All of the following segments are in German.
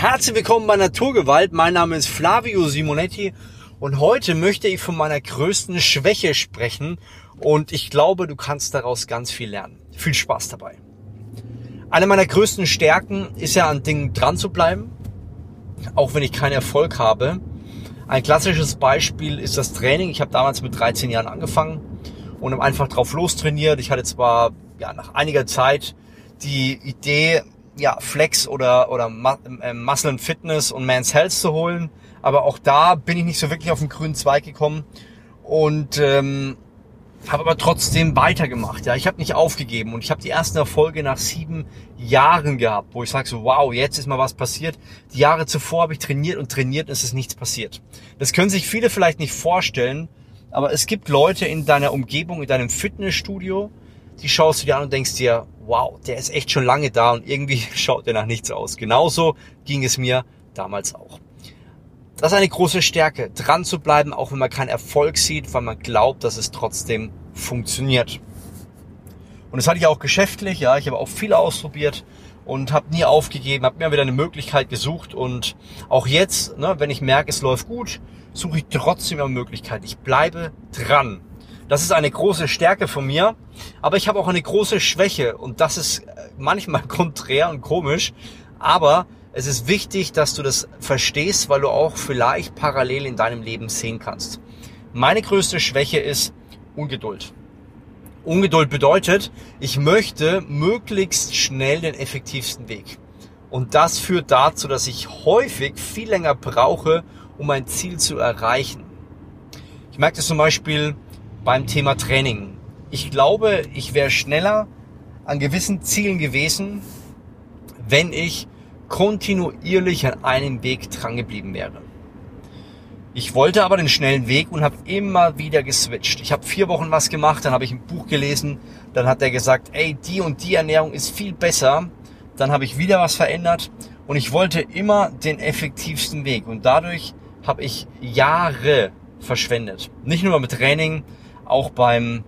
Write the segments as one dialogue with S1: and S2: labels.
S1: Herzlich willkommen bei Naturgewalt. Mein Name ist Flavio Simonetti und heute möchte ich von meiner größten Schwäche sprechen und ich glaube, du kannst daraus ganz viel lernen. Viel Spaß dabei. Eine meiner größten Stärken ist ja an Dingen dran zu bleiben, auch wenn ich keinen Erfolg habe. Ein klassisches Beispiel ist das Training. Ich habe damals mit 13 Jahren angefangen und habe einfach drauf lostrainiert. Ich hatte zwar ja, nach einiger Zeit die Idee, ja, Flex oder, oder äh, Muscle and Fitness und Man's Health zu holen. Aber auch da bin ich nicht so wirklich auf den grünen Zweig gekommen und ähm, habe aber trotzdem weitergemacht. Ja, ich habe nicht aufgegeben und ich habe die ersten Erfolge nach sieben Jahren gehabt, wo ich sage so, wow, jetzt ist mal was passiert. Die Jahre zuvor habe ich trainiert und trainiert und es ist nichts passiert. Das können sich viele vielleicht nicht vorstellen, aber es gibt Leute in deiner Umgebung, in deinem Fitnessstudio, die schaust du dir an und denkst dir, wow, der ist echt schon lange da und irgendwie schaut er nach nichts aus. Genauso ging es mir damals auch. Das ist eine große Stärke, dran zu bleiben, auch wenn man keinen Erfolg sieht, weil man glaubt, dass es trotzdem funktioniert. Und das hatte ich auch geschäftlich, ja, ich habe auch viel ausprobiert und habe nie aufgegeben, habe mir wieder eine Möglichkeit gesucht und auch jetzt, ne, wenn ich merke, es läuft gut, suche ich trotzdem eine Möglichkeit. Ich bleibe dran. Das ist eine große Stärke von mir, aber ich habe auch eine große Schwäche und das ist äh, manchmal konträr und komisch, aber es ist wichtig, dass du das verstehst, weil du auch vielleicht parallel in deinem Leben sehen kannst. Meine größte Schwäche ist Ungeduld. Ungeduld bedeutet, ich möchte möglichst schnell den effektivsten Weg. Und das führt dazu, dass ich häufig viel länger brauche, um ein Ziel zu erreichen. Ich merke das zum Beispiel beim Thema Training. Ich glaube, ich wäre schneller an gewissen Zielen gewesen, wenn ich kontinuierlich an einem Weg drangeblieben wäre. Ich wollte aber den schnellen Weg und habe immer wieder geswitcht. Ich habe vier Wochen was gemacht, dann habe ich ein Buch gelesen, dann hat er gesagt, ey, die und die Ernährung ist viel besser. Dann habe ich wieder was verändert und ich wollte immer den effektivsten Weg und dadurch habe ich Jahre verschwendet. Nicht nur mit Training, auch beim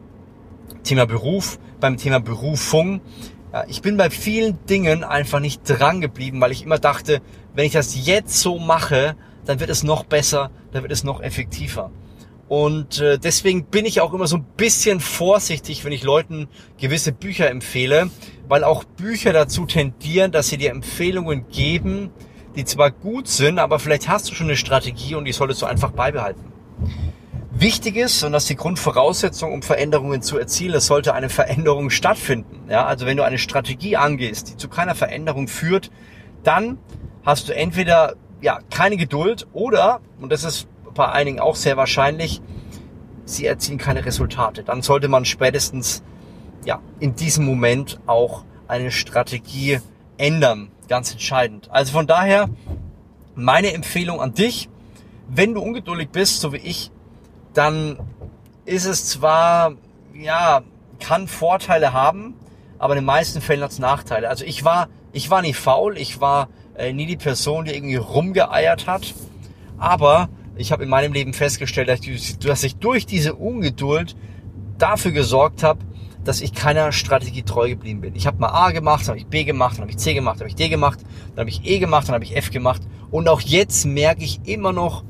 S1: Thema Beruf, beim Thema Berufung. Ja, ich bin bei vielen Dingen einfach nicht dran geblieben, weil ich immer dachte, wenn ich das jetzt so mache, dann wird es noch besser, dann wird es noch effektiver. Und äh, deswegen bin ich auch immer so ein bisschen vorsichtig, wenn ich Leuten gewisse Bücher empfehle, weil auch Bücher dazu tendieren, dass sie dir Empfehlungen geben, die zwar gut sind, aber vielleicht hast du schon eine Strategie und die solltest du einfach beibehalten. Wichtig ist, und das ist die Grundvoraussetzung, um Veränderungen zu erzielen, es sollte eine Veränderung stattfinden. Ja, also wenn du eine Strategie angehst, die zu keiner Veränderung führt, dann hast du entweder ja, keine Geduld oder, und das ist bei einigen auch sehr wahrscheinlich, sie erzielen keine Resultate. Dann sollte man spätestens ja, in diesem Moment auch eine Strategie ändern. Ganz entscheidend. Also von daher meine Empfehlung an dich, wenn du ungeduldig bist, so wie ich, dann ist es zwar, ja, kann Vorteile haben, aber in den meisten Fällen hat es Nachteile. Also ich war, ich war nie faul, ich war äh, nie die Person, die irgendwie rumgeeiert hat, aber ich habe in meinem Leben festgestellt, dass ich, dass ich durch diese Ungeduld dafür gesorgt habe, dass ich keiner Strategie treu geblieben bin. Ich habe mal A gemacht, dann habe ich B gemacht, dann habe ich C gemacht, dann habe ich D gemacht, dann habe ich E gemacht, dann habe ich F gemacht. Und auch jetzt merke ich immer noch,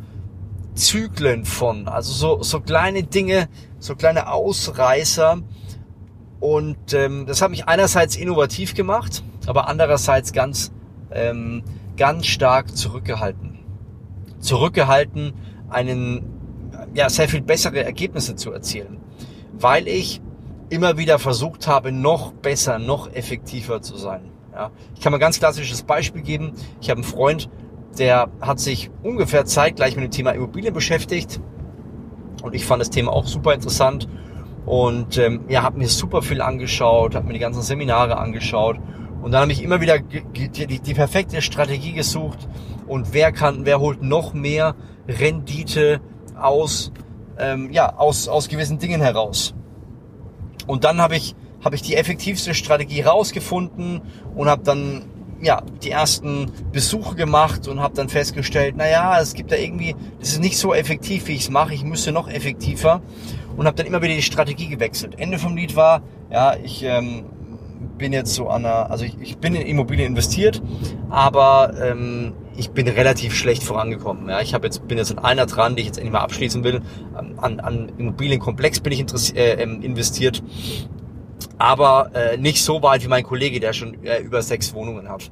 S1: Zyklen von, also so, so kleine Dinge, so kleine Ausreißer. Und ähm, das hat mich einerseits innovativ gemacht, aber andererseits ganz, ähm, ganz stark zurückgehalten. Zurückgehalten, einen, ja, sehr viel bessere Ergebnisse zu erzielen, weil ich immer wieder versucht habe, noch besser, noch effektiver zu sein. Ja, ich kann mal ein ganz klassisches Beispiel geben. Ich habe einen Freund, der hat sich ungefähr zeitgleich mit dem Thema Immobilien beschäftigt. Und ich fand das Thema auch super interessant. Und ähm, ja, habe mir super viel angeschaut, habe mir die ganzen Seminare angeschaut. Und dann habe ich immer wieder die, die, perfekte Strategie gesucht. Und wer kann, wer holt noch mehr Rendite aus, ähm, ja, aus, aus gewissen Dingen heraus. Und dann habe ich, habe ich die effektivste Strategie rausgefunden und habe dann ja, die ersten Besuche gemacht und habe dann festgestellt, na ja, es gibt da irgendwie, das ist nicht so effektiv, wie ich es mache, ich müsste noch effektiver und habe dann immer wieder die Strategie gewechselt. Ende vom Lied war, ja, ich ähm, bin jetzt so an einer, also ich, ich bin in Immobilien investiert, aber ähm, ich bin relativ schlecht vorangekommen. Ja, ich habe jetzt bin jetzt an einer dran, die ich jetzt endlich mal abschließen will. An, an Immobilienkomplex bin ich äh, ähm, investiert, aber äh, nicht so weit wie mein Kollege, der schon äh, über sechs Wohnungen hat.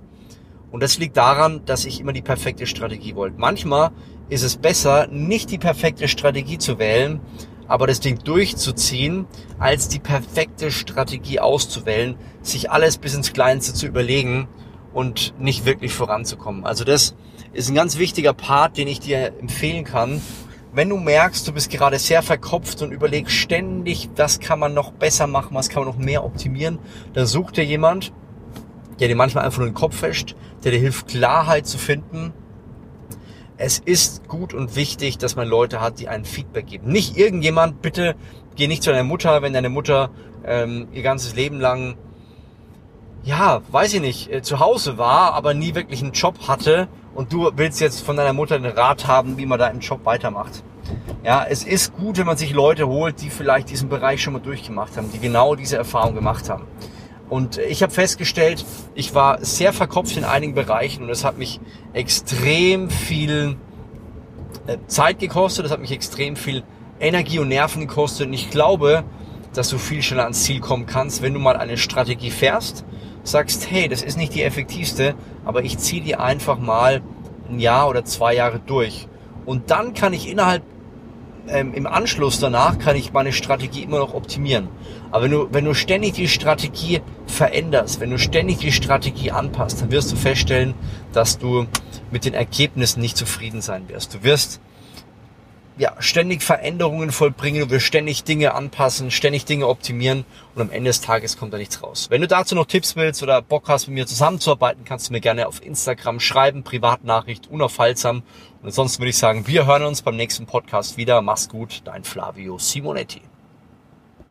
S1: Und das liegt daran, dass ich immer die perfekte Strategie wollte. Manchmal ist es besser, nicht die perfekte Strategie zu wählen, aber das Ding durchzuziehen, als die perfekte Strategie auszuwählen, sich alles bis ins Kleinste zu überlegen und nicht wirklich voranzukommen. Also das ist ein ganz wichtiger Part, den ich dir empfehlen kann. Wenn du merkst, du bist gerade sehr verkopft und überlegst ständig, was kann man noch besser machen, was kann man noch mehr optimieren, dann such dir jemand, der dir manchmal einfach nur den Kopf wäscht, der dir hilft, Klarheit zu finden. Es ist gut und wichtig, dass man Leute hat, die einen Feedback geben. Nicht irgendjemand, bitte geh nicht zu deiner Mutter, wenn deine Mutter ähm, ihr ganzes Leben lang, ja, weiß ich nicht, äh, zu Hause war, aber nie wirklich einen Job hatte und du willst jetzt von deiner Mutter einen Rat haben, wie man da im Job weitermacht. Ja, es ist gut, wenn man sich Leute holt, die vielleicht diesen Bereich schon mal durchgemacht haben, die genau diese Erfahrung gemacht haben. Und ich habe festgestellt, ich war sehr verkopft in einigen Bereichen und es hat mich extrem viel äh, Zeit gekostet, es hat mich extrem viel Energie und Nerven gekostet. Und ich glaube, dass du viel schneller ans Ziel kommen kannst, wenn du mal eine Strategie fährst, sagst, hey, das ist nicht die effektivste, aber ich ziehe die einfach mal ein Jahr oder zwei Jahre durch. Und dann kann ich innerhalb ähm, im Anschluss danach kann ich meine Strategie immer noch optimieren. Aber wenn du, wenn du ständig die Strategie veränderst, wenn du ständig die Strategie anpasst, dann wirst du feststellen, dass du mit den Ergebnissen nicht zufrieden sein wirst. Du wirst ja, ständig Veränderungen vollbringen, du wirst ständig Dinge anpassen, ständig Dinge optimieren und am Ende des Tages kommt da nichts raus. Wenn du dazu noch Tipps willst oder Bock hast, mit mir zusammenzuarbeiten, kannst du mir gerne auf Instagram schreiben, Privatnachricht, unaufhaltsam. Und ansonsten würde ich sagen, wir hören uns beim nächsten Podcast wieder. Mach's gut, dein Flavio Simonetti.